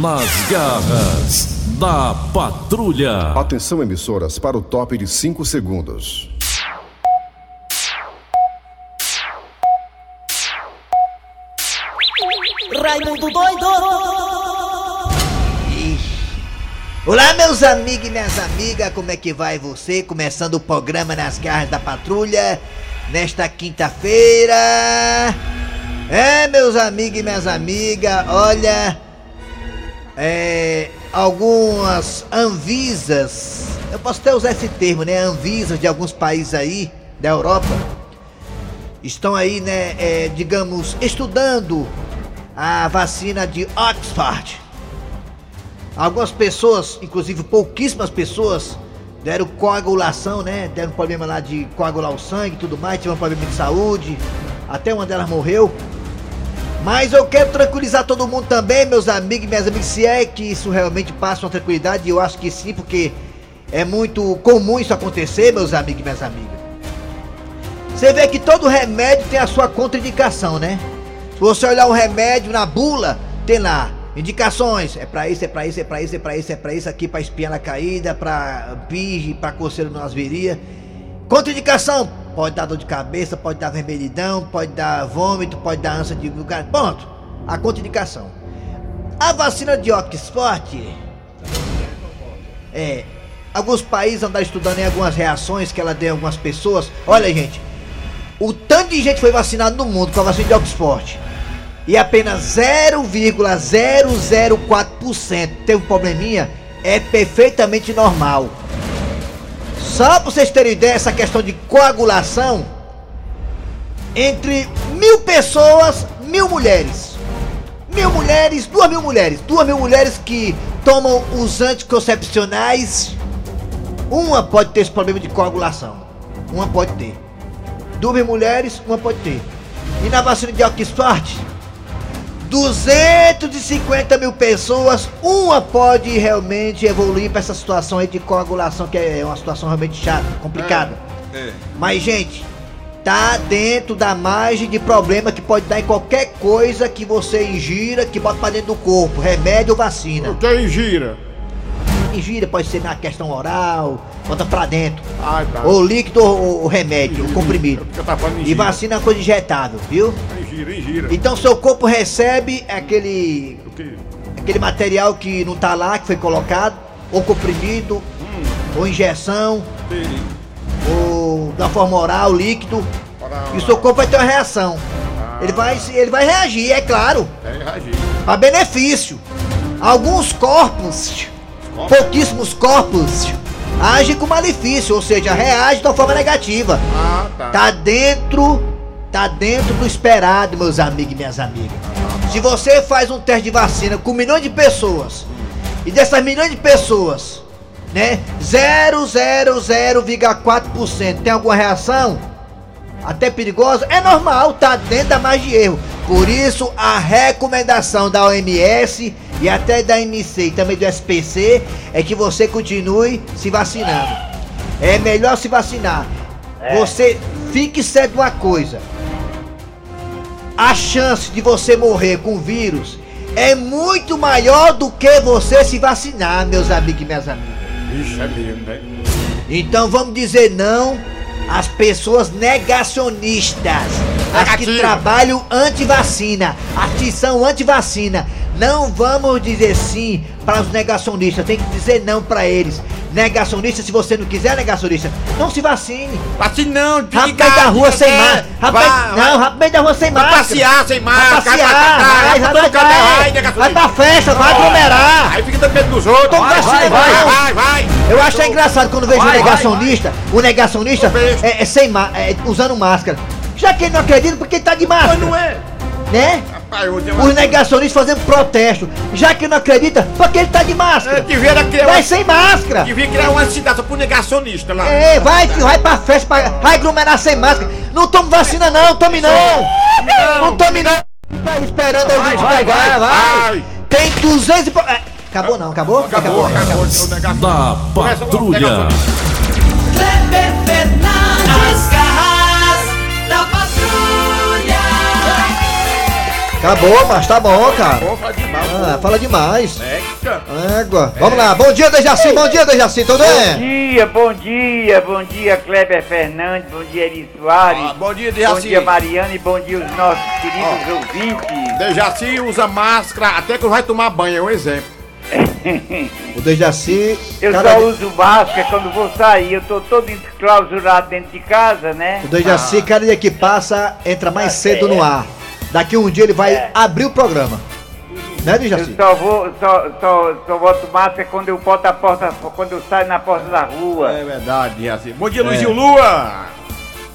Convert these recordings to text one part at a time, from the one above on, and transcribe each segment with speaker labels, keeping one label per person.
Speaker 1: Nas garras da patrulha.
Speaker 2: Atenção, emissoras, para o top de 5 segundos.
Speaker 3: Raimundo doido!
Speaker 4: Olá, meus amigos e minhas amigas, como é que vai você? Começando o programa Nas Garras da Patrulha, nesta quinta-feira. É, meus amigos e minhas amigas, olha. É. Algumas Anvisas, eu posso até usar esse termo, né? Anvisas de alguns países aí da Europa estão aí, né? É, digamos, estudando a vacina de Oxford. Algumas pessoas, inclusive pouquíssimas pessoas, deram coagulação, né? Deram problema lá de coagular o sangue tudo mais, tiveram problema de saúde. Até uma delas morreu. Mas eu quero tranquilizar todo mundo também, meus amigos e minhas amigas, se é que isso realmente passa uma tranquilidade, eu acho que sim, porque é muito comum isso acontecer, meus amigos e minhas amigas. Você vê que todo remédio tem a sua contraindicação, né? Se você olhar o remédio na bula, tem lá indicações. É pra isso, é pra isso, é pra isso, é pra isso, é pra isso aqui, pra espinha na caída, pra pige, pra coceira nas virilhas. Contraindicação, pode dar dor de cabeça, pode dar vermelhidão, pode dar vômito, pode dar ânsia de lugar. Ponto. A contraindicação. A vacina de Oxford. É. Alguns países andaram estudando em algumas reações que ela deu em algumas pessoas. Olha, gente. O tanto de gente foi vacinado no mundo com a vacina de Oxford. E apenas 0,004% teve um probleminha. É perfeitamente normal. Só pra vocês terem ideia, essa questão de coagulação entre mil pessoas, mil mulheres. Mil mulheres, duas mil mulheres. Duas mil mulheres que tomam os anticoncepcionais. Uma pode ter esse problema de coagulação. Uma pode ter. Duas mil mulheres, uma pode ter. E na vacina de Oxford, 250 mil pessoas, uma pode realmente evoluir para essa situação aí de coagulação, que é uma situação realmente chata, complicada.
Speaker 5: É, é.
Speaker 4: Mas, gente, tá dentro da margem de problema que pode dar em qualquer coisa que você ingira, que bota pra dentro do corpo, remédio ou vacina.
Speaker 5: O que é ingira?
Speaker 4: Ingira pode ser na questão oral, bota pra dentro.
Speaker 5: Ah, tá.
Speaker 4: Ou líquido ou, ou remédio, ou comprimido.
Speaker 5: É falando
Speaker 4: E vacina é coisa injetável, viu?
Speaker 5: Ingira, ingira.
Speaker 4: Então seu corpo recebe aquele
Speaker 5: O que?
Speaker 4: aquele material que não tá lá, que foi colocado, ou comprimido,
Speaker 5: Hum,
Speaker 4: ou injeção,
Speaker 5: tem.
Speaker 4: ou da forma oral, líquido,
Speaker 5: Ora,
Speaker 4: e o seu corpo vai ter uma reação. Ele vai, ele vai reagir, é claro,
Speaker 5: É, reagir.
Speaker 4: benefício. Alguns corpos? Pouquíssimos corpos, agem com malefício, ou seja, reagem de uma forma negativa.
Speaker 5: Ah, tá.
Speaker 4: Tá dentro, tá dentro do esperado, meus amigos e minhas amigas. Se você faz um teste de vacina com milhões de pessoas, e dessas milhões de pessoas, né, 0,004% tem alguma reação, até perigosa, é normal, tá dentro da margem de erro. Por isso, a recomendação da OMS e até da MC e também do SPC é que você continue se vacinando. É melhor se vacinar. Você fique certo de uma coisa. A chance de você morrer com o vírus é muito maior do que você se vacinar, meus amigos e minhas amigas.
Speaker 5: Ixi, é mesmo, né?
Speaker 4: Então vamos dizer não às pessoas negacionistas, as que trabalham anti-vacina, as que são anti-vacina. Não vamos dizer sim para os negacionistas, tem que dizer não para eles. Negacionista, se você não quiser negacionista, não se vacine.
Speaker 5: Vacine não, fica
Speaker 4: Rapaz da rua sem máscara. Rapaz, não, rapaz da rua sem máscara.
Speaker 5: Vai passear sem máscara. Vai
Speaker 4: passear,
Speaker 5: vai,
Speaker 4: vai,
Speaker 5: vai,
Speaker 4: vai,
Speaker 5: vai,
Speaker 4: pra festa, vai aglomerar.
Speaker 5: Aí fica dando medo dos outros. Vai,
Speaker 4: vacina,
Speaker 5: vai, vai, vai.
Speaker 4: Eu acho engraçado quando vejo um negacionista, o negacionista é, é, sem é, usando máscara. Já que ele não acredita, porque tá de máscara.
Speaker 5: Mas não é.
Speaker 4: Né? Os negacionistas fazendo protesto. Já que não acredita, porque ele tá de máscara.
Speaker 5: É, devia criar
Speaker 4: Vai
Speaker 5: uma,
Speaker 4: sem máscara.
Speaker 5: devia criar uma cidade só pro negacionista lá.
Speaker 4: É, vai, filho, vai pra festa, pra, vai aglomerar sem máscara. Não tome vacina não, tome não. Não tome não. Vai esperando eu vir
Speaker 5: vai,
Speaker 4: pegar,
Speaker 5: vai,
Speaker 4: vai.
Speaker 5: vai.
Speaker 4: Tem 200 e... é, Acabou não, acabou?
Speaker 5: Acabou, acabou. o negacionista.
Speaker 1: Da patrulha.
Speaker 4: Acabou, mas tá bom, cara.
Speaker 5: Fala demais.
Speaker 4: Ah, fala demais. Égua. Vamos lá. Bom dia, Dejaci. Bom dia, Dejaci. Tudo
Speaker 6: Bom
Speaker 4: bem?
Speaker 6: dia, bom dia, bom dia Kleber Fernandes, bom dia Eri Soares,
Speaker 5: Ah, bom dia,
Speaker 6: bom
Speaker 5: Dejaci.
Speaker 6: dia Mariana e bom dia os nossos queridos ouvintes.
Speaker 5: Dejaci usa máscara até que vai tomar banho, é um exemplo.
Speaker 4: O Dejaci.
Speaker 6: Eu
Speaker 4: cara
Speaker 6: só uso máscara quando vou sair, eu tô todo enclausurado dentro de casa, né?
Speaker 4: O Dejaci, cada dia que passa, entra mais cedo no ar. Daqui um dia ele vai
Speaker 6: É.
Speaker 4: abrir o programa. Né,
Speaker 6: Eu
Speaker 4: Dejaci?
Speaker 6: só vou, só, só, só boto máscara quando eu boto a porta, quando eu saio na porta da rua.
Speaker 5: É verdade, Dejaci. Bom dia,
Speaker 4: É.
Speaker 5: Luizinho Lua.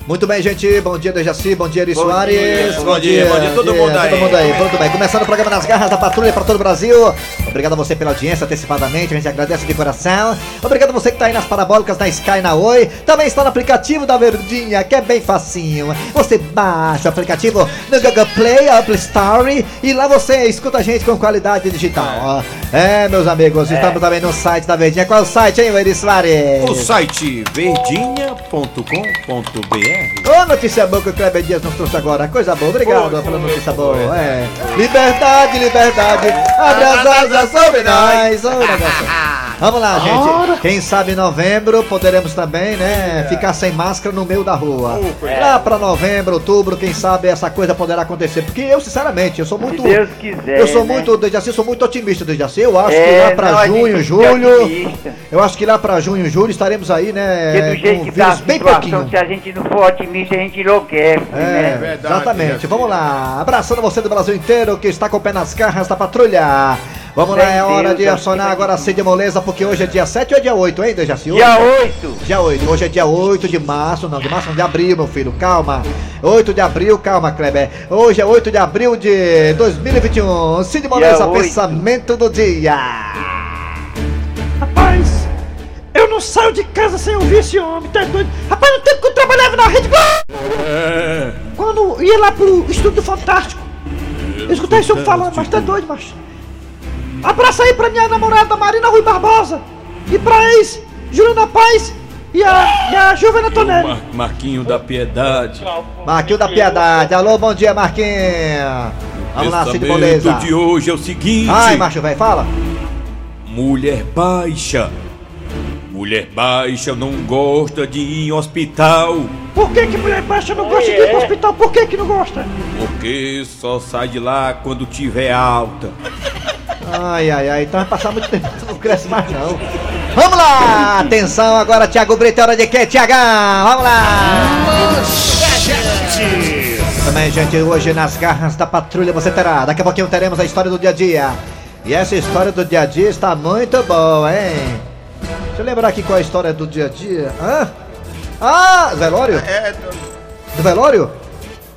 Speaker 4: Muito bem, gente. Bom dia, Dejaci. Bom dia, Eri
Speaker 6: Bom
Speaker 4: Soares.
Speaker 6: dia,
Speaker 5: bom dia, bom dia, todo mundo aí.
Speaker 4: Todo mundo aí. Muito bem. Começando o programa Nas Garras da Patrulha para todo o Brasil. Obrigado a você pela audiência antecipadamente. A gente agradece de coração. Obrigado a você que está aí nas parabólicas, na Sky, na Oi. Também está no aplicativo da Verdinha, que é bem facinho. Você baixa o aplicativo no Google Play, Apple Store. E lá você escuta a gente com qualidade digital. ó. É, meus amigos. Estamos também no site da Verdinha. Qual é o site, hein, Eri Soares?
Speaker 1: O site verdinha.com.br
Speaker 4: Ô, notícia boa que o Kleber Dias nos trouxe agora. Coisa boa, obrigado
Speaker 5: Foi,
Speaker 4: pela
Speaker 5: foi,
Speaker 4: notícia
Speaker 5: foi.
Speaker 4: boa. É. Liberdade, liberdade, abre as asas sobre nós. Ô, negócio. Vamos lá, gente. Quem sabe em novembro poderemos também, né, ficar sem máscara no meio da rua. Lá pra novembro, outubro, quem sabe essa coisa poderá acontecer. Porque eu, sinceramente, eu sou
Speaker 6: Se
Speaker 4: muito.
Speaker 6: Deus quiser.
Speaker 4: Eu sou
Speaker 6: né?
Speaker 4: muito, Dejaci, eu sou muito otimista, Dejaci. Eu acho que
Speaker 6: É,
Speaker 4: lá pra
Speaker 6: não, a gente
Speaker 4: junho,
Speaker 6: que
Speaker 4: julho. Eu acho que lá pra junho, julho estaremos aí, né?
Speaker 6: Porque do jeito
Speaker 4: com
Speaker 6: que tá a
Speaker 4: bem
Speaker 6: situação,
Speaker 4: pouquinho.
Speaker 6: se a gente não for otimista, a gente enlouquece,
Speaker 4: É,
Speaker 6: né?
Speaker 5: verdade,
Speaker 4: exatamente.
Speaker 5: Dejaci.
Speaker 4: Vamos lá. Abraçando você do Brasil inteiro que está com o pé nas garras da patrulha. Vamos lá,
Speaker 6: Meu
Speaker 4: é hora
Speaker 6: Deus,
Speaker 4: de
Speaker 6: eu
Speaker 4: acionar agora a. Cid Moleza, porque hoje é dia 7 ou é dia 8, hein, Dejaci?
Speaker 6: Dia 8.
Speaker 4: Dia 8, hoje é dia 8 de março, não, de março não, de abril, meu filho, calma. 8 de abril, calma, Kleber. Hoje é 8 de abril de 2021. Cid Moleza, pensamento do dia.
Speaker 7: Rapaz, eu não saio de casa sem ouvir esse homem, tá doido? Rapaz, no tempo que eu trabalhava na Rede Globo, quando ia lá pro Estúdio Fantástico, eu escutei esse homem falando, mas tá doido, macho. Abraço aí pra minha namorada Marina Rui Barbosa, e pra ex, Juliana Paz e a, e a Giovana Tonelli.
Speaker 1: Mar- Marquinho da Piedade.
Speaker 4: Marquinho da Piedade. Alô, bom dia, Marquinho. Vamos lá, Cid Moleza.
Speaker 1: de hoje é o seguinte.
Speaker 4: Ai, macho, velho, fala.
Speaker 1: Mulher baixa. Mulher baixa não gosta de ir em hospital.
Speaker 7: Por que que mulher baixa não gosta de ir pro hospital? Por que que não gosta?
Speaker 1: Porque só sai de lá quando tiver alta.
Speaker 4: Ai, ai, ai, então vai passar muito tempo, não cresce mais não. Vamos lá! Atenção agora, Thiago Brito, é hora de quê, Tiagão? Vamos lá! Também, gente, hoje nas garras da patrulha você terá. Daqui a pouquinho teremos a história do dia a dia. E essa história do dia a dia está muito boa, hein? Deixa eu lembrar aqui qual é a história do dia a dia. Hã? Ah, velório?
Speaker 5: É,
Speaker 4: Do velório?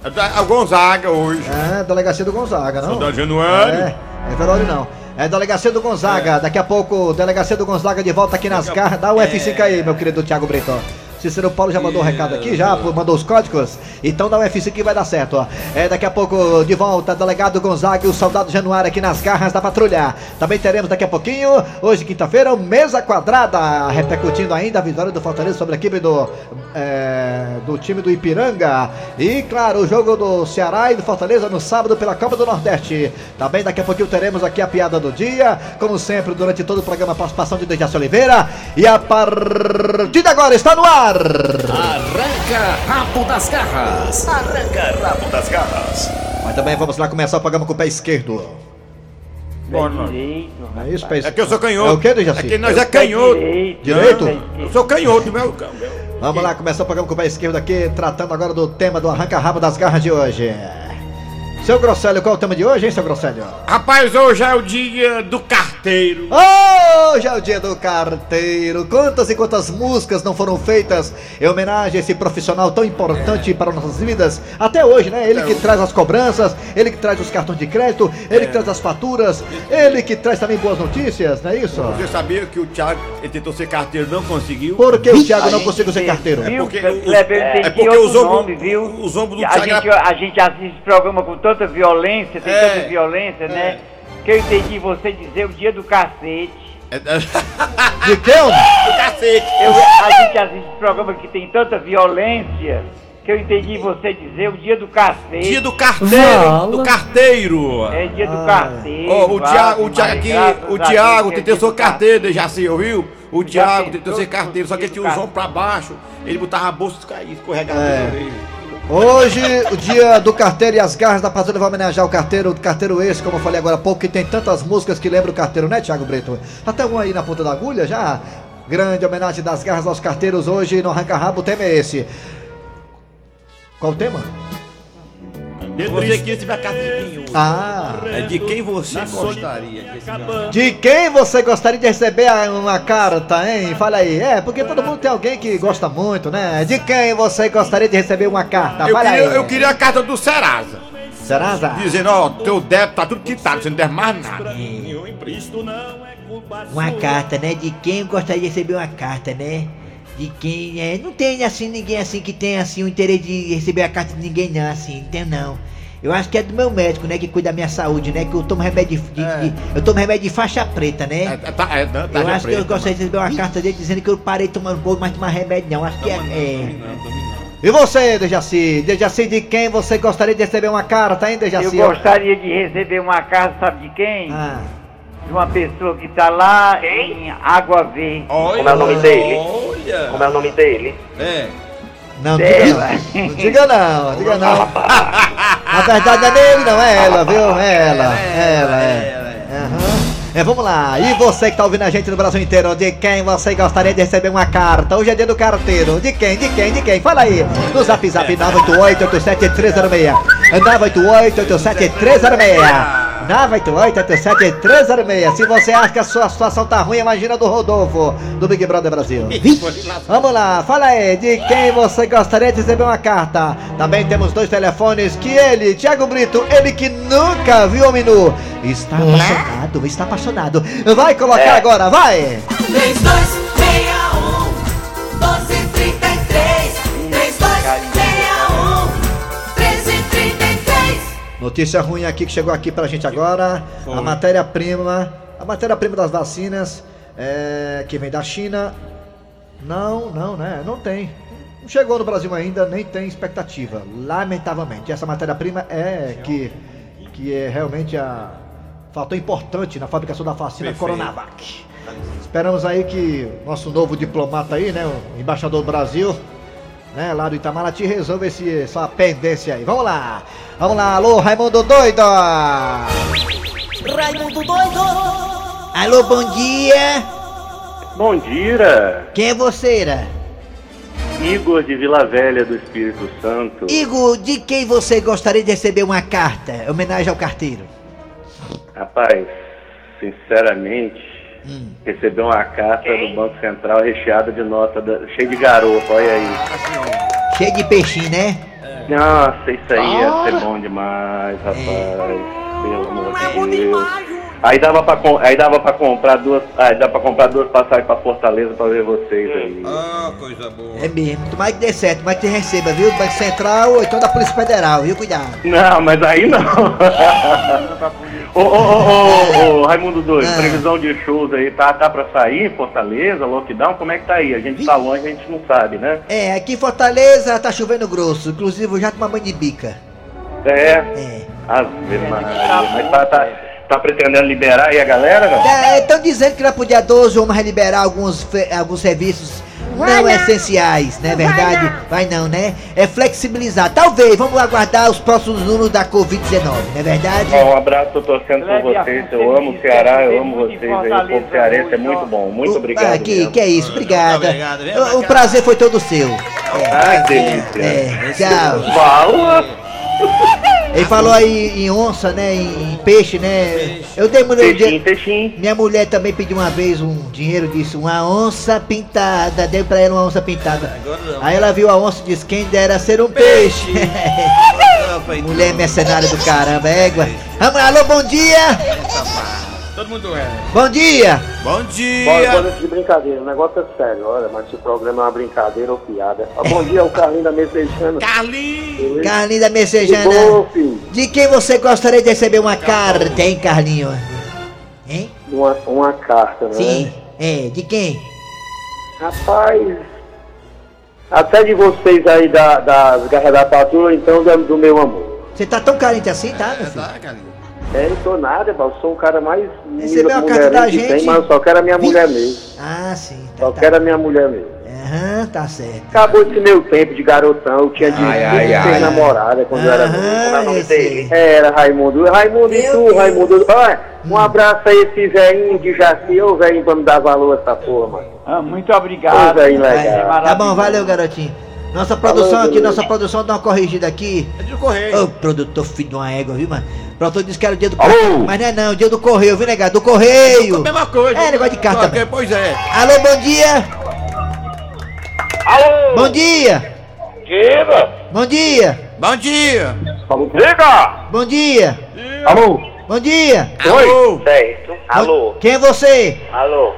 Speaker 5: é da- a Gonzaga hoje.
Speaker 4: É, delegacia do Gonzaga, não?
Speaker 5: Soldado Januário.
Speaker 4: É, é velório não. É delegacia do Gonzaga. Daqui a pouco, delegacia do Gonzaga de volta aqui nas garras. Dá o F5 aí, meu querido Thiago Brito. Cícero Paulo já mandou o recado aqui, já mandou os códigos. Então dá o F5 que vai dar certo, ó. É, daqui a pouco, de volta, delegado Gonzaga e o soldado Januário aqui nas garras da patrulha. Também teremos daqui a pouquinho, hoje quinta-feira, o mesa quadrada, repercutindo ainda a vitória do Fortaleza sobre a equipe do, é, do time do Ipiranga. E claro, o jogo do Ceará e do Fortaleza no sábado pela Copa do Nordeste. Também daqui a pouquinho teremos aqui a piada do dia. Como sempre, durante todo o programa, participação de Dejaci Oliveira. E a partir de agora está no ar.
Speaker 8: Arranca rabo das garras. Arranca rabo das garras.
Speaker 4: Mas também vamos lá começar o programa com o pé esquerdo.
Speaker 5: Bom, não.
Speaker 6: Direito,
Speaker 4: É isso, pé
Speaker 5: É que eu sou canhoto.
Speaker 4: É o que, Dejaci?
Speaker 5: É que nós é canhoto.
Speaker 6: Direito.
Speaker 5: Eu sou canhoto, meu. meu.
Speaker 4: Vamos lá começar o programa com o pé esquerdo aqui, tratando agora do tema do arranca-rabo das garras de hoje. Seu Grosselio, qual é o tema de hoje, hein, seu Grosselio?
Speaker 5: Rapaz, hoje é o dia do carteiro.
Speaker 4: Hoje é o dia do carteiro. Quantas e quantas músicas não foram feitas em homenagem a esse profissional tão importante para nossas vidas? Até hoje, né? Ele que traz as cobranças, ele que traz os cartões de crédito, ele que traz as faturas, ele que traz também boas notícias, não é isso?
Speaker 5: Você sabia que o Thiago ele tentou ser carteiro não conseguiu?
Speaker 4: Por que o Thiago não conseguiu ser carteiro?
Speaker 6: Viu,
Speaker 5: porque o-
Speaker 6: eu
Speaker 5: é
Speaker 6: entendi
Speaker 5: porque os ombros-
Speaker 6: viu?
Speaker 5: os ombros do
Speaker 6: a
Speaker 5: Thiago
Speaker 6: gente, a gente assiste programa com tanta violência, tem
Speaker 5: É,
Speaker 6: tanta violência, né? Que eu entendi você dizer o dia do cacete.
Speaker 5: É, é,
Speaker 4: De que? homem?
Speaker 5: do cacete.
Speaker 6: Eu, a gente assiste programa que tem tanta violência que eu entendi você dizer, o dia do carteiro.
Speaker 1: Dia do carteiro,
Speaker 7: Fala.
Speaker 1: do carteiro.
Speaker 6: É dia do
Speaker 7: Ai.
Speaker 6: carteiro.
Speaker 1: Ó, o Tiago, o Tiago aqui, o Tiago
Speaker 6: é
Speaker 1: tentou
Speaker 6: do
Speaker 1: carteiro, já se ouviu? O Tiago tentou ser carteiro, só que ele tinha os ombros pra baixo, ele botava a bolsa e escorregava
Speaker 4: É. Hoje, o dia do carteiro e as garras da patrulha vai homenagear o carteiro, o carteiro esse, como eu falei agora há pouco, que tem tantas músicas que lembram o carteiro, né, Thiago Brito? Até um aí na ponta da agulha já. Grande homenagem das garras aos carteiros hoje no Arranca Rabo, o tema é esse. Qual o tema?
Speaker 1: Você quis tiver a carta de quem hoje?
Speaker 4: Ah,
Speaker 1: É de quem você gostaria de receber?
Speaker 4: de quem você gostaria de receber uma carta, hein? Fala aí. É, porque todo mundo tem alguém que gosta muito, né? De quem você gostaria de receber uma carta?
Speaker 1: Eu
Speaker 4: Fala
Speaker 1: queria,
Speaker 4: aí.
Speaker 1: eu queria a carta do Serasa,
Speaker 4: Serasa?
Speaker 1: dizendo, ó, teu débito tá tudo quitado, você não deve mais nada.
Speaker 4: Uma carta, né? De quem eu gostaria de receber uma carta, né? De quem. É, não tem assim ninguém assim que tem assim o interesse de receber a carta de ninguém não, assim, não tem não. Eu acho que é do meu médico, né? Que cuida da minha saúde, né? Que eu tomo remédio de. de- eu tomo remédio de faixa preta, né?
Speaker 1: É, é, tá, é, tá, tá
Speaker 4: eu acho que eu gostaria de receber uma carta dele dizendo que eu parei tomando bolo, mas tomar remédio não. Acho que é. é... E você, Dejaci? Dejaci, de quem você gostaria de receber uma carta, hein,
Speaker 6: Eu
Speaker 4: Dejaci?
Speaker 6: gostaria de receber uma carta, sabe de quem?
Speaker 4: Ah,
Speaker 6: De uma pessoa que tá lá em Água Verde.
Speaker 1: Olha,
Speaker 9: Como é o nome dele?
Speaker 1: Olha.
Speaker 9: Como é o nome dele?
Speaker 1: É.
Speaker 4: não,
Speaker 6: Dela.
Speaker 4: diga, não diga não, diga não. Na verdade é nele, não, é ela, viu? É ela, é ela, é. Aham. É, vamos lá. E você que tá ouvindo a gente no Brasil inteiro, de quem você gostaria de receber uma carta? Hoje é dia do carteiro. De quem? De quem? De quem? Fala aí. No zap zap 988-87306. 988-87306. 988-87306. Se você acha que a sua situação tá ruim, imagina do Rodolfo, do Big Brother Brasil. Vamos lá, fala aí, de quem você gostaria de receber uma carta? Também temos dois telefones que ele, Thiago Brito, ele que nunca viu o menu, está apaixonado, está apaixonado. Vai colocar agora, vai!
Speaker 3: 3261
Speaker 4: Notícia ruim aqui que chegou aqui pra gente agora. A matéria-prima, a matéria-prima das vacinas é, que vem da China. Não, não, né? Não tem. Não chegou no Brasil ainda, nem tem expectativa. Lamentavelmente. Essa matéria-prima é que, que é realmente a fator importante na fabricação da vacina
Speaker 1: Perfeito.
Speaker 4: Coronavac. Esperamos aí que nosso novo diplomata aí, né? O embaixador do Brasil, né, lá do Itamaraty, resolva esse, essa pendência aí. Vamos lá! Vamos lá, alô, Raimundo Doido!
Speaker 3: Raimundo doido
Speaker 4: Alô, bom dia!
Speaker 9: Bom dia,
Speaker 4: Quem é você, Ira?
Speaker 9: Igor de Vila Velha do Espírito Santo.
Speaker 4: Igor, de quem você gostaria de receber uma carta? em Homenagem ao carteiro.
Speaker 9: Rapaz, sinceramente,
Speaker 4: Hum.
Speaker 9: receber uma carta do Banco Central recheada de nota, da, cheia de garopa, olha aí.
Speaker 4: Cheio de peixinho, né?
Speaker 9: Nossa, isso aí ia ser bom demais, rapaz. Pelo amor de Deus. Aí dava pra, com- aí dava pra comprar duas. Aí dava pra comprar duas passagens pra Fortaleza pra ver vocês aí.
Speaker 1: Ah, coisa boa.
Speaker 4: É mesmo. Tomara que dê certo, mas que receba, viu? Do Banco Central ou então da Polícia Federal, viu? Cuidado.
Speaker 9: Não, mas aí não. ô, ô, ô, ô, ô, Raimundo Doido,
Speaker 4: Ah.
Speaker 9: previsão de shows aí, tá, tá pra sair Fortaleza, lockdown, como é que tá aí? A gente tá longe, a gente não sabe, né?
Speaker 4: É, aqui em Fortaleza tá chovendo grosso. Inclusive eu já tomei banho de bica.
Speaker 9: É,
Speaker 4: É.
Speaker 9: Ave Maria, mas tá, tá, tá pretendendo liberar aí a galera, não?
Speaker 4: Estão dizendo que lá pro dia 12 vamos liberar alguns, alguns serviços não essenciais, não é verdade? Vai não, né? É flexibilizar. Talvez, vamos aguardar os próximos números da Covid-19, não é verdade?
Speaker 9: Ó, um abraço, tô torcendo por vocês, eu amo o Ceará, eu amo vocês aí, o povo cearense é muito bom, muito
Speaker 4: O-
Speaker 9: obrigado
Speaker 4: Ah, que,
Speaker 9: mesmo.
Speaker 4: que é isso, obrigada.
Speaker 1: Obrigado,
Speaker 4: O- o prazer foi todo seu.
Speaker 9: Ai, que delícia.
Speaker 4: É, tchau.
Speaker 9: Fala!
Speaker 4: Ele falou aí em onça, né? Em, em peixe, né? Eu dei mulher.
Speaker 9: Peixinho, peixinho.
Speaker 4: Minha mulher também pediu uma vez um dinheiro, disse uma onça pintada. Dei pra ela uma onça pintada. Aí ela viu a onça e disse: quem dera ser um peixe. mulher mercenária do caramba, égua. Vamos alô, bom dia!
Speaker 1: Todo mundo é.
Speaker 4: Bom dia!
Speaker 1: Bom
Speaker 9: Bora,
Speaker 1: dia!
Speaker 9: bora de brincadeira, o negócio é sério, olha, mas esse programa é uma brincadeira ou piada. Ó, bom dia, o Carlinho da Messejana.
Speaker 1: Carlinhos!
Speaker 4: Carlinho da Messejana.
Speaker 9: bom, filho.
Speaker 4: De quem você gostaria de receber uma carta, hein, Carlinho? Hein?
Speaker 9: Uma, uma carta, né?
Speaker 4: Sim. É, de quem?
Speaker 9: Rapaz, Até de vocês aí da, das garras da patrulha, então do, do meu amor.
Speaker 4: Você tá tão carente assim, tá, meu filho?
Speaker 5: Tá, carinho.
Speaker 9: É, não sou nada, eu sou o cara mais
Speaker 4: Recebeu a carta da gente?
Speaker 9: tem, mas eu só quero a minha
Speaker 4: Vixe.
Speaker 9: mulher mesmo.
Speaker 4: Ah, sim. Tá,
Speaker 9: Só
Speaker 4: tá.
Speaker 9: quero a minha mulher mesmo.
Speaker 4: Aham, tá certo.
Speaker 9: Acabou esse meu tempo de garotão, eu tinha de
Speaker 1: ai.
Speaker 9: namorada quando eu era é o nome
Speaker 4: eu sei.
Speaker 9: dele? Era Raimundo. Raimundo e
Speaker 4: Meu
Speaker 9: tu,
Speaker 4: Deus.
Speaker 9: Raimundo. Olha, um abraço aí esse velhinho de Jaci, ô velhinho pra me dar valor a essa porra, mano.
Speaker 6: Ah, muito
Speaker 9: Ô
Speaker 6: obrigado.
Speaker 9: velhinho
Speaker 4: Vai.
Speaker 9: legal.
Speaker 4: Tá bom, valeu, garotinho. Nossa produção aqui, nossa produção dá uma corrigida aqui.
Speaker 5: É de correio.
Speaker 4: Ô, produtor filho de uma égua, viu, mano? O produtor disse que era o dia do
Speaker 1: Alô?
Speaker 4: correio. Mas não é não, dia do correio, viu, negado? Do correio.
Speaker 5: Mesma coisa.
Speaker 4: É, negócio de carta também.
Speaker 5: Pois é.
Speaker 4: Alô, bom dia.
Speaker 6: Alô?
Speaker 4: Bom dia.
Speaker 6: Diga!
Speaker 4: Bom dia.
Speaker 5: Bom dia.
Speaker 6: Diga!
Speaker 4: Bom dia.
Speaker 1: Alô?
Speaker 4: Bom dia.
Speaker 5: Alô.
Speaker 9: Certo. Alô?
Speaker 4: Quem é você?
Speaker 9: Alô?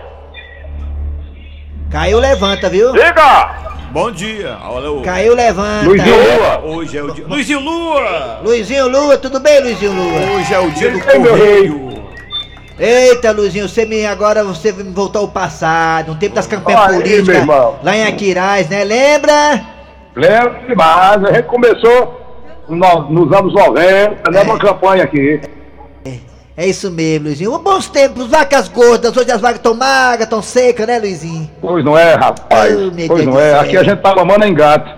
Speaker 4: Caiu, levanta, viu?
Speaker 6: Diga!
Speaker 5: Bom dia. Alô.
Speaker 4: Caiu, levanta.
Speaker 1: Luizinho Lua?
Speaker 5: Hoje é o dia. Luizinho Lua.
Speaker 4: Luizinho Lua, tudo bem, Luizinho Lua?
Speaker 5: Hoje é o dia do correio.
Speaker 4: Eita, Luizinho, você me agora você me voltou ao passado, no tempo das campanhas
Speaker 1: Olha
Speaker 4: políticas, lá em Aquiraz, né? Lembra?
Speaker 1: Lembro demais, a gente começou no- nos anos 90, né?
Speaker 4: É.
Speaker 1: Uma campanha aqui.
Speaker 4: É isso mesmo, Luizinho. Bons tempos, vacas gordas, hoje as vacas estão magras, estão secas, né, Luizinho?
Speaker 1: Pois não é, rapaz.
Speaker 4: Oh,
Speaker 1: pois
Speaker 4: Deus
Speaker 1: não é.
Speaker 4: céu.
Speaker 1: Aqui a gente tá mamando em gato.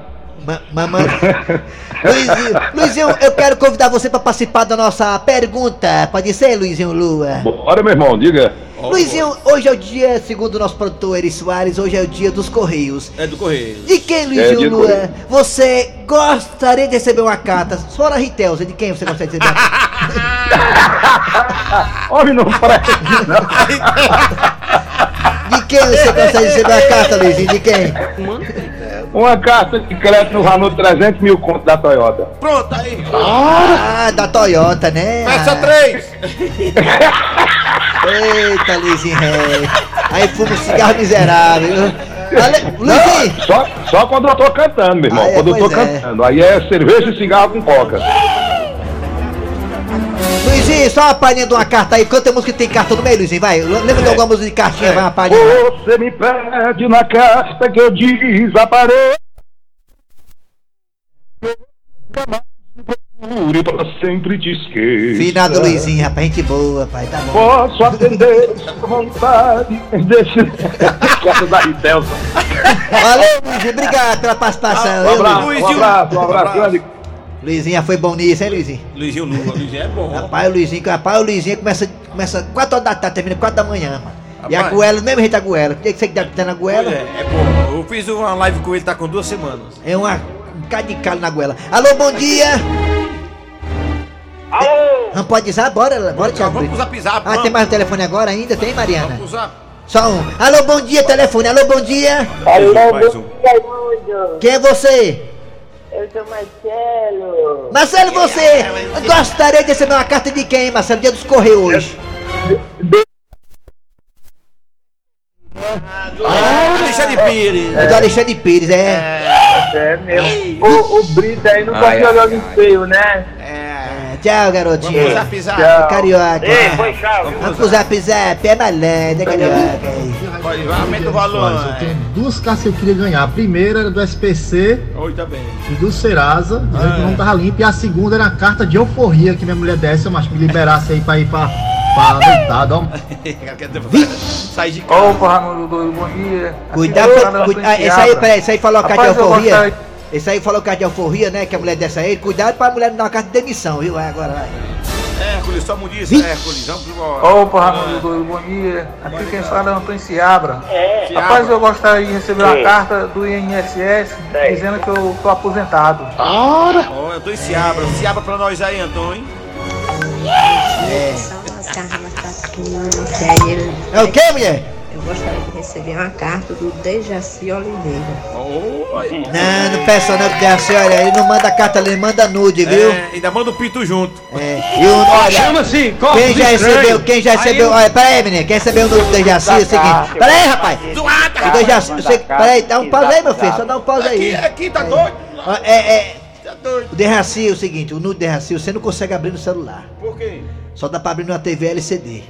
Speaker 4: Ma mamãe. Luizinho, Luizinho, eu quero convidar você para participar da nossa pergunta. Pode ser, Luizinho Lua?
Speaker 1: Bora, meu irmão, diga.
Speaker 4: Luizinho, hoje é o dia, segundo o nosso produtor Eri Soares, hoje é o dia dos Correios.
Speaker 5: É do correio.
Speaker 4: De quem,
Speaker 1: É,
Speaker 4: Luizinho Lua,
Speaker 1: Correio.
Speaker 4: você gostaria de receber uma carta? Fora Ritelza, de quem você gostaria de receber uma carta?
Speaker 1: Homem, não presta, não.
Speaker 4: De quem você gostaria de receber uma carta, Luizinho? De quem?
Speaker 1: Uma carta de crédito no valor de 300 mil conto da Toyota.
Speaker 5: Pronto, aí.
Speaker 4: Ah, da Toyota, né?
Speaker 5: Peça
Speaker 4: Ah,
Speaker 5: três.
Speaker 4: Eita, Luizinho Ré. Aí fuma um cigarro miserável. Ale... Luizinho!
Speaker 1: Só, só quando eu tô cantando, meu irmão.
Speaker 4: Ah, é,
Speaker 1: quando eu tô
Speaker 4: é.
Speaker 1: cantando. Aí é cerveja e cigarro com coca.
Speaker 4: Luizinho, só uma palhinha de uma carta aí. Quanta música tem carta no meio, Luizinho? Vai, lembra de alguma música de cartinha? Vai uma palhinha.
Speaker 1: Você me pede na carta que eu desapareço. Procure pra sempre te esquecer.
Speaker 4: Finado Luizinho, rapaz, gente boa, pai, tá bom.
Speaker 1: Posso atender sua vontade. Deixa. Costa da Ritelsa.
Speaker 4: Valeu, Luizinho, obrigado pela participação.
Speaker 1: Um abraço, um
Speaker 5: Luizinho.
Speaker 1: abraço, um abraço grande.
Speaker 4: Luizinho já foi bom nisso, hein, Luizinho?
Speaker 5: Luizinho Lua. Luizinho é bom.
Speaker 4: Rapaz, o Luizinho, rapaz, o Luizinho começa, começa 4 horas da tarde, termina 4 da manhã, mano. E a
Speaker 5: Rapaz.
Speaker 4: goela, mesmo jeito a goela. Por que você que tá na
Speaker 5: Pois
Speaker 4: goela?
Speaker 5: É, é bom. Eu fiz uma live com ele, tá com duas semanas.
Speaker 4: É uma, um bocado de calo na goela. Alô, bom dia!
Speaker 6: Alô?
Speaker 4: Não pode usar? Bora, bora, Thiago.
Speaker 5: vamos zap zap.
Speaker 4: Ah, tem mais um telefone agora ainda? Tem, Mariana?
Speaker 5: Vamos zap.
Speaker 4: Só um. Alô, bom dia, telefone. Alô, bom dia.
Speaker 5: Mais um.
Speaker 10: Raimundo,
Speaker 4: Quem é você?
Speaker 10: eu sou Marcelo.
Speaker 4: Marcelo, você gostaria de receber uma carta de quem, Marcelo? Dia dos Correios hoje.
Speaker 5: Alexandre Pires.
Speaker 4: É do Alexandre Pires, é.
Speaker 6: É mesmo. O, o Brito aí não pode jogar no feio, né?
Speaker 4: É, Tchau, garotinho.
Speaker 5: Vamos zap zap.
Speaker 6: Tchau.
Speaker 4: Carioca.
Speaker 6: Ei, foi chave.
Speaker 4: Vamos pro zap zap, é malandro, é carioca. aí.
Speaker 5: Pode, aumenta o valor.
Speaker 11: Eu tenho duas cartas que eu queria ganhar. A primeira era do SPC
Speaker 5: Oi, tá bem.
Speaker 11: e do Serasa, dizendo que não tava limpo. E a segunda era a carta de euforia que minha mulher desse, mas me liberasse aí pra ir pra, pra noitada, ó.
Speaker 5: Sai de casa.
Speaker 6: Opa, Raimundo doido, bom dia.
Speaker 4: Cuidado,
Speaker 6: é o
Speaker 4: cuida-
Speaker 6: Fernando
Speaker 4: ah, esse aí, peraí, esse aí falou a carta de euforia. Esse aí falou carta de euforia, né? Que a mulher dessa aí. Cuidado pra mulher não dar uma carta de demissão, viu? Vai agora, vai.
Speaker 5: Hércules, só mudiça, Hércules. Vamos embora.
Speaker 6: Opa, Raimundo doido, bom dia. Aqui quem fala é Antônio Seabra.
Speaker 10: É,
Speaker 6: Rapaz, eu gostaria de receber uma carta do INSS dizendo que eu tô aposentado.
Speaker 5: Ó, Antônio Seabra. Seabra pra nós aí, Antônio.
Speaker 10: ele-
Speaker 4: É o que, mulher?
Speaker 10: Eu gostaria de receber uma carta do Dejaci Oliveira.
Speaker 5: Oi.
Speaker 4: Não, não peça não, porque a senhora, ele não manda carta, ele manda nude, viu?
Speaker 5: É, ainda manda o pito junto.
Speaker 4: É. E o, olha,
Speaker 1: Chama-se
Speaker 4: quem já recebeu, quem já recebeu, olha, peraí, menino, quem recebeu o nude do Dejaci é o seguinte. Peraí, rapaz. O Dejaci, você, peraí, dá um pause aí, meu filho, só dá um pause aí.
Speaker 5: Aqui, aqui tá doido.
Speaker 4: É, é,
Speaker 5: Tá doido.
Speaker 4: o Dejaci é o seguinte, o nude Dejaci você não consegue abrir no celular.
Speaker 5: Por quê?
Speaker 4: Só dá pra abrir numa TV LCD.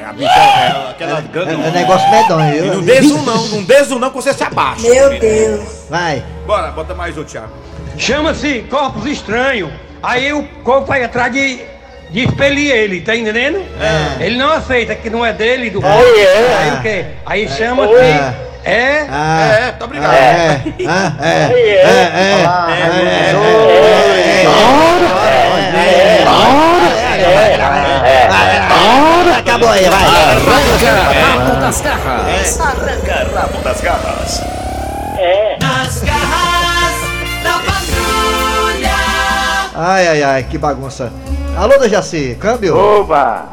Speaker 5: É, a bicha é aquela
Speaker 4: É, é negócio medonho,
Speaker 5: E não desço não, não desço não que você se abaixa.
Speaker 10: Meu Deus.
Speaker 4: Vai.
Speaker 5: Bora, bota mais o Thiago.
Speaker 12: Chama-se corpos estranhos. Aí o corpo vai atrás de, de expelir ele, tá entendendo? Ele não aceita que não é dele, do corpo. Aí o quê? Aí chama-se. É.
Speaker 4: Ah,
Speaker 5: É, tá obrigado.
Speaker 4: é, ah, é, é, é, é, Acabou aí, vai.
Speaker 8: Arranca rabo das garras. Arranca rabo das garras.
Speaker 3: Nas garras da patrulha.
Speaker 4: Ai, ai, ai, que bagunça. Alô, Dejaci, câmbio?
Speaker 6: Oba!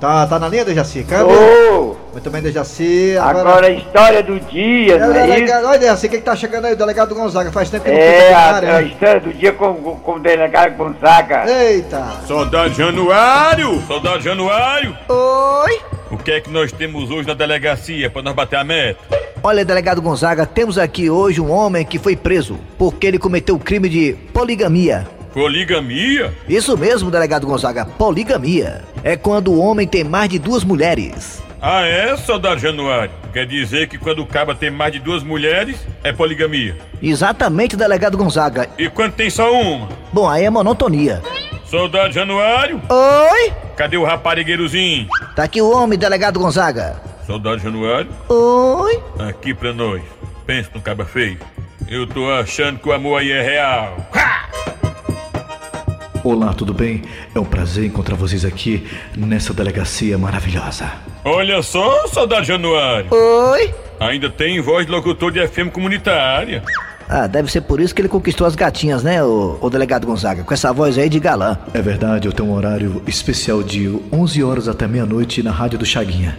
Speaker 4: Tá, tá na linha, Dejaci, câmbio?
Speaker 6: Ô!
Speaker 4: Muito bem, Dejaci.
Speaker 6: Agora a história do dia,
Speaker 4: É,
Speaker 6: não
Speaker 4: o
Speaker 6: é isso?
Speaker 4: delegado, olha, Dejaci, quem que tá chegando aí? O delegado Gonzaga. Faz tempo que não
Speaker 6: É,
Speaker 4: fica
Speaker 6: a, história do dia com, com, com o delegado Gonzaga.
Speaker 4: Eita.
Speaker 13: Soldado Januário! Soldado Januário!
Speaker 4: Oi?
Speaker 13: O que é que nós temos hoje na delegacia pra nós bater a meta?
Speaker 4: Olha, delegado Gonzaga, temos aqui hoje um homem que foi preso porque ele cometeu o crime de poligamia.
Speaker 13: Poligamia?
Speaker 4: Isso mesmo, delegado Gonzaga, poligamia. É quando o homem tem mais de duas mulheres.
Speaker 13: Ah, é, soldado Januário? Quer dizer que quando o caba tem mais de duas mulheres, é poligamia.
Speaker 4: Exatamente, delegado Gonzaga.
Speaker 13: E quando tem só uma?
Speaker 4: Bom, aí é monotonia.
Speaker 13: Soldado Januário?
Speaker 4: Oi?
Speaker 13: Cadê o raparigueirozinho?
Speaker 4: Tá aqui o homem, delegado Gonzaga.
Speaker 13: Soldado Januário?
Speaker 4: Oi?
Speaker 13: Aqui pra nós. Pensa no caba feio. Eu tô achando que o amor aí é real.
Speaker 14: Olá, tudo bem? É um prazer encontrar vocês aqui nessa delegacia maravilhosa.
Speaker 13: Olha só, soldado Januário.
Speaker 4: Oi?
Speaker 13: Ainda tem voz de locutor de FM comunitária.
Speaker 4: Ah, deve ser por isso que ele conquistou as gatinhas, né, o, o delegado Gonzaga? Com essa voz aí de galã.
Speaker 14: É verdade, eu tenho um horário especial de 11 horas até meia-noite na rádio do Chaguinha.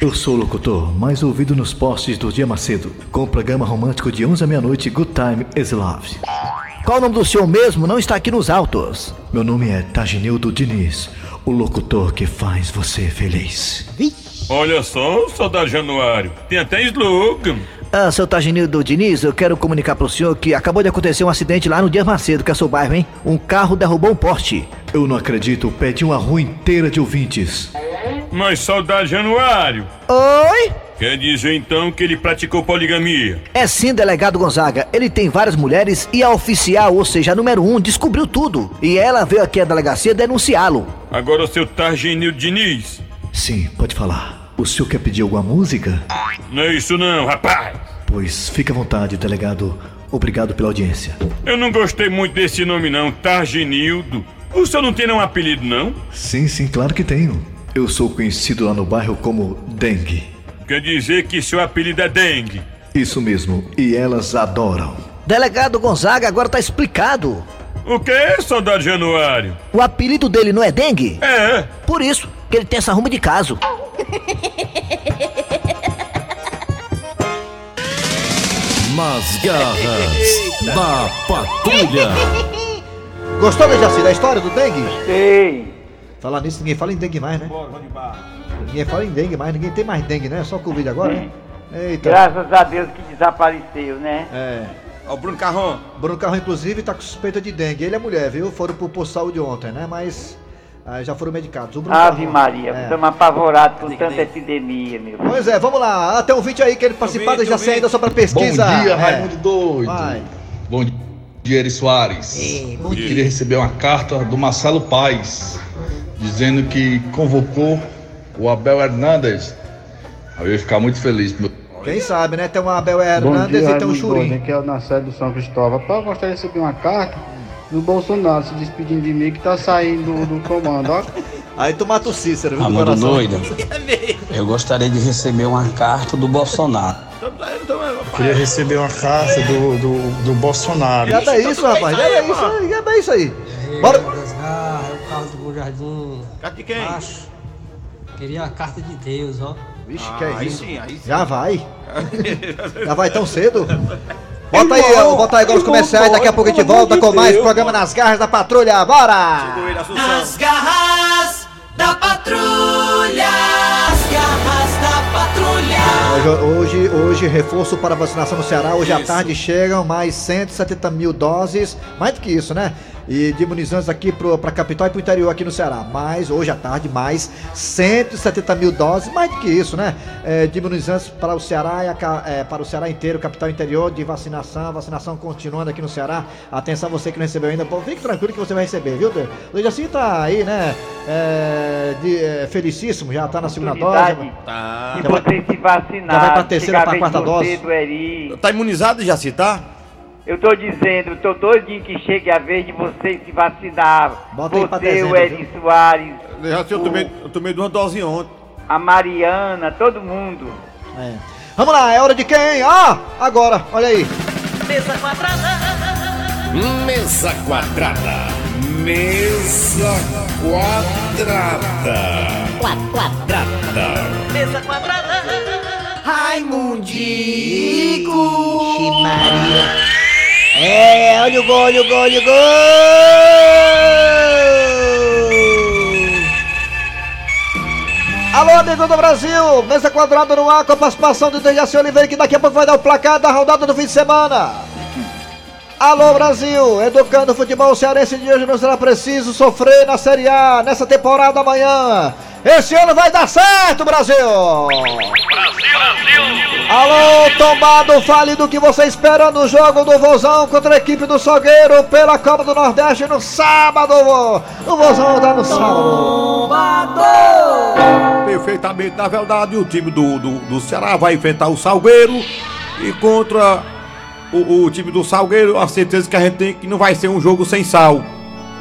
Speaker 14: Eu sou o locutor mais ouvido nos postes do Dia Macedo, com o programa romântico de 11 à meia-noite Good Time is Love.
Speaker 4: Qual o nome do senhor mesmo? Não está aqui nos autos.
Speaker 14: Meu nome é Taginildo Diniz, o locutor que faz você feliz.
Speaker 13: Olha só, soldado Januário. Tem até slogan.
Speaker 4: Ah, seu Taginildo Diniz, eu quero comunicar pro senhor que acabou de acontecer um acidente lá no Dia Macedo, que é seu bairro, hein? Um carro derrubou um poste.
Speaker 14: Eu não acredito, pedi uma rua inteira de ouvintes.
Speaker 13: Mas soldado Januário.
Speaker 4: Oi?
Speaker 13: Quer dizer então que ele praticou poligamia?
Speaker 4: É sim, delegado Gonzaga. Ele tem várias mulheres e a oficial, ou seja, a número um, descobriu tudo. E ela veio aqui à delegacia denunciá-lo.
Speaker 13: Agora o seu Targinil Diniz.
Speaker 14: Sim, pode falar. O senhor quer pedir alguma música?
Speaker 13: Não é isso não, rapaz.
Speaker 14: Pois fique à vontade, delegado. Obrigado pela audiência.
Speaker 13: Eu não gostei muito desse nome não, Targinildo. O senhor não tem nenhum apelido não?
Speaker 14: Sim, sim, claro que tenho. Eu sou conhecido lá no bairro como Dengue.
Speaker 13: Quer dizer que seu apelido é Dengue.
Speaker 14: Isso mesmo, e elas adoram.
Speaker 4: Delegado Gonzaga, agora tá explicado.
Speaker 13: O que, soldado Januário?
Speaker 4: O apelido dele não é dengue?
Speaker 13: É.
Speaker 4: Por isso que ele tem essa ruma de caso.
Speaker 8: Nas garras da patrulha.
Speaker 4: Gostou, Dejaci, da história do dengue?
Speaker 6: Sei.
Speaker 4: Falar nisso, ninguém fala em dengue mais, né? Ninguém fala em dengue mais, ninguém tem mais dengue, né? Só Covid agora, né? Eita.
Speaker 6: Graças a Deus que desapareceu, né?
Speaker 4: É.
Speaker 5: Ó, o Bruno Carrão.
Speaker 4: Bruno Carrão, inclusive, tá com suspeita de dengue. Ele é mulher, viu? Foram pro posto de saúde ontem, né? Mas ah, já foram medicados. O Bruno
Speaker 6: Ave
Speaker 4: Carrão-
Speaker 6: Maria,
Speaker 4: É.
Speaker 6: estamos apavorados com tanta epidemia, meu.
Speaker 4: Pois é, vamos lá. Ah, tem um vídeo aí que ele participar da Jaci ainda sobre a pesquisa.
Speaker 15: Bom dia,
Speaker 4: É.
Speaker 15: Raimundo Doido.
Speaker 4: Vai.
Speaker 15: Bom dia, Eri Soares.
Speaker 4: bom
Speaker 15: Eu
Speaker 4: dia.
Speaker 15: queria receber uma carta do Marcelo Paes, dizendo que convocou o Abel Hernandes. Aí eu ia ficar muito feliz. meu.
Speaker 4: Quem sabe, né? Tem uma Abel Hernandes
Speaker 16: dia,
Speaker 4: e tem um Churim.
Speaker 16: Aqui é o na sede do São Cristóvão. Pá, eu gostaria de receber uma carta do Bolsonaro se despedindo de mim que tá saindo do, do comando, ó.
Speaker 4: Aí tu mata o Cícero, viu, coração.
Speaker 17: doido. Eu gostaria de receber uma carta do Bolsonaro.
Speaker 18: Queria receber uma carta do, do, do Bolsonaro.
Speaker 4: Já dá isso, rapaz. Já dá isso aí, já dá isso aí. Bora.
Speaker 19: É o carro do Bom Jardim.
Speaker 5: Carta de quem?
Speaker 19: Queria a carta de Deus, ó.
Speaker 4: Vixe, que é
Speaker 5: aí
Speaker 4: isso?
Speaker 5: sim, aí sim.
Speaker 4: Já vai. Já vai tão cedo? Bota aí, ó, bota aí agora os comerciais, daqui a pouco a gente volta com mais programa Nas Garras da Patrulha, bora!
Speaker 3: Nas garras da patrulha. As garras da patrulha.
Speaker 4: Hoje, hoje, hoje, reforço para vacinação no Ceará. Hoje à tarde chegam mais 170 mil doses. Mais do que isso, né? E de imunizantes aqui pro, pra capital e pro interior aqui no Ceará. Mais, hoje à tarde, mais 170 mil doses, mais do que isso, né? É, de imunizantes para o Ceará e a é, para o Ceará inteiro, capital e interior, de vacinação, vacinação continuando aqui no Ceará. Atenção, você que não recebeu ainda, pô, fique tranquilo que você vai receber, viu? O Dejaci tá aí, né? É, de, é, felicíssimo, já tá na segunda dose.
Speaker 5: Tá.
Speaker 4: vai-
Speaker 6: você se vacinar.
Speaker 4: já vai pra terceira,
Speaker 6: a
Speaker 4: pra quarta dose.
Speaker 6: do Eri.
Speaker 5: Tá imunizado, Jaci, tá?
Speaker 6: Eu tô dizendo, eu tô doidinho que chegue a vez de você se vacinar.
Speaker 4: Bota
Speaker 6: você,
Speaker 4: dezembro,
Speaker 6: o? Soares,
Speaker 5: eu
Speaker 6: o-
Speaker 5: tomei, eu tomei duas doses ontem.
Speaker 6: a Mariana, todo mundo.
Speaker 4: É. Vamos lá, é hora de quem? Ah, agora, olha aí.
Speaker 3: Mesa quadrada.
Speaker 20: Mesa quadrada. Mesa quadrada. Quadrada.
Speaker 3: Mesa quadrada.
Speaker 21: Raimundico! Maria. É, olha o gol, olha o gol, olha o gol!
Speaker 4: Alô, amigo do Brasil! Mesa quadrada no ar com a participação do Dejaci Oliveira, que daqui a pouco vai dar o placar da rodada do fim de semana. Alô, Brasil! Educando o futebol cearense de hoje não será preciso sofrer na Série A nessa temporada amanhã. Esse ano vai dar certo, Brasil! Alô, tombado, fale do que você espera no jogo do Vozão contra a equipe do Salgueiro pela Copa do Nordeste no sábado. O Vozão tá no sábado.
Speaker 5: Perfeitamente, na verdade, o time do, do, do Ceará vai enfrentar o Salgueiro e contra o, o time do Salgueiro, a certeza que a gente tem que não vai ser um jogo sem sal.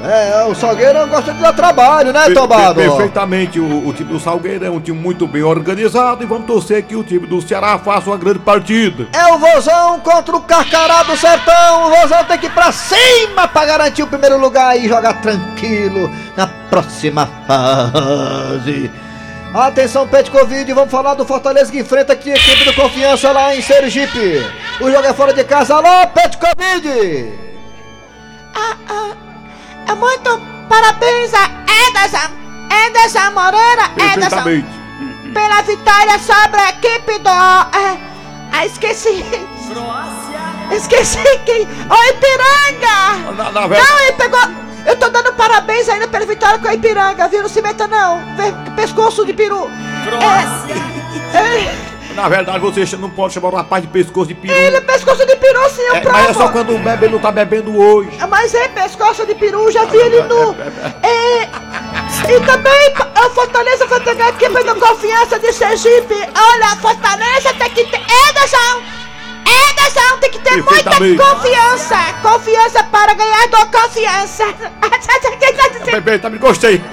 Speaker 4: É, o Salgueiro gosta de dar trabalho, né,
Speaker 5: Per-
Speaker 4: Tombado?
Speaker 5: per- Perfeitamente, o, o time do Salgueiro é um time muito bem organizado e vamos torcer que o time do Ceará faça uma grande partida.
Speaker 4: É o Vozão contra o Carcará do Sertão. O Vozão tem que ir pra cima pra garantir o primeiro lugar e jogar tranquilo na próxima fase. Atenção, Pet Covid, vamos falar do Fortaleza que enfrenta aqui a equipe do Confiança lá em Sergipe. O jogo é fora de casa. Alô, Pet Covid!
Speaker 7: É muito parabéns a Ederson, Ederson Moreira, Ederson, pela vitória sobre a equipe do... É, ah, esqueci. Esqueci que... O Ipiranga!
Speaker 5: Na, na verdade,
Speaker 7: Não, ele pegou... Eu tô dando parabéns ainda pela vitória com a Ipiranga, viu? Não se meta não. Pescoço de peru. É, é,
Speaker 5: na verdade, você não pode chamar o rapaz de pescoço de peru.
Speaker 7: ele é pescoço de peru, sim, eu
Speaker 5: É,
Speaker 7: provo.
Speaker 5: mas é só quando bebe ele não tá bebendo hoje.
Speaker 7: Mas é pescoço de peru, já vi ele no. É, e também a Fortaleza vai pegar a equipe do Confiança de Sergipe. Olha, a Fortaleza tem que ter. Ederson! Ederson tem que ter muita
Speaker 5: Perfeitamente.
Speaker 7: confiança! Confiança para ganhar do confiança!
Speaker 5: Perfeitamente, gostei.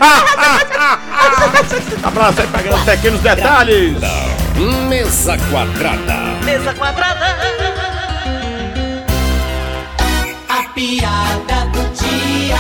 Speaker 5: Abraço aí, pegando pequenos detalhes.
Speaker 20: Mesa quadrada.
Speaker 3: Mesa quadrada. A piada do dia.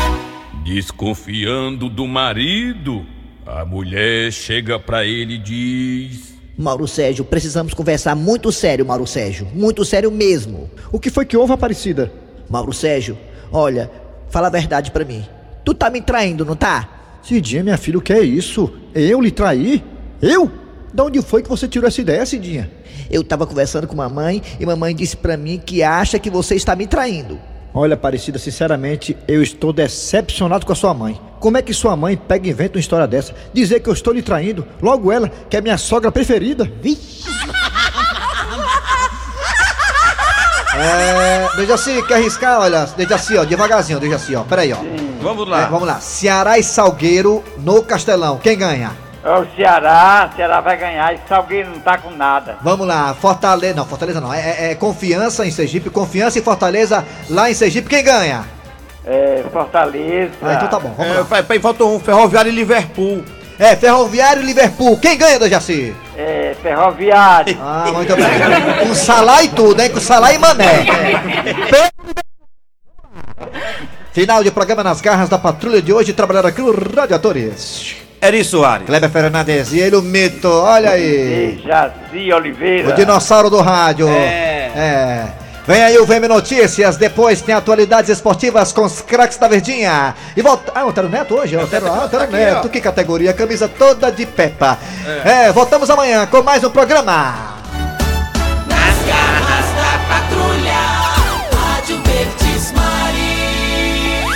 Speaker 13: Desconfiando do marido, a mulher chega pra ele e diz:
Speaker 21: Mauro Sérgio, precisamos conversar muito sério, Mauro Sérgio. Muito sério mesmo.
Speaker 4: O que foi que houve, Aparecida?
Speaker 21: Mauro Sérgio, olha, fala a verdade pra mim. Tu tá me traindo, não tá?
Speaker 4: Cidinha, minha filha, o que é isso? Eu lhe traí? Eu? De onde foi que você tirou essa ideia, Cidinha?
Speaker 21: Eu tava conversando com mamãe e mamãe disse pra mim que acha que você está me traindo.
Speaker 4: Olha, Aparecida, sinceramente, eu estou decepcionado com a sua mãe. Como é que sua mãe pega e inventa uma história dessa? Dizer que eu estou lhe traindo, logo ela, que é minha sogra preferida. Vixe! É, Dejaci, quer arriscar? Olha, Dejaci, ó, devagarzinho, Dejaci, ó, peraí, ó.
Speaker 5: Vamos
Speaker 4: É,
Speaker 5: lá.
Speaker 4: vamos lá, Ceará e Salgueiro no Castelão, quem ganha?
Speaker 6: É o Ceará, o Ceará vai ganhar, e Salgueiro não tá com nada.
Speaker 4: Vamos lá, Fortaleza, não, Fortaleza não, é, é- é Confiança em Sergipe, Confiança e Fortaleza lá em Sergipe, quem ganha?
Speaker 6: É, Fortaleza.
Speaker 4: Ah, então tá bom, vamos
Speaker 5: É,
Speaker 4: lá.
Speaker 5: pai, pai, faltou um Ferroviário e Liverpool.
Speaker 4: É, Ferroviário e Liverpool, quem ganha, Dejaci?
Speaker 6: É, Ferroviário.
Speaker 4: Ah, muito bem. Com Salá e tudo, hein? Com Salá e Mané. Final de programa nas garras da patrulha de hoje, trabalhando aqui no Radiadores.
Speaker 5: Eri Soares.
Speaker 4: Kleber Fernandes e ele, o mito, olha aí.
Speaker 6: E Jaci Oliveira.
Speaker 4: O dinossauro do rádio.
Speaker 5: É.
Speaker 4: É. Vem aí o VM Notícias, depois tem atualidades esportivas com os craques da Verdinha. E volta. Ah, Otero Neto hoje? Otero, ah,
Speaker 5: aqui,
Speaker 4: Neto, que categoria, camisa toda de Peppa. É, voltamos amanhã com mais um programa.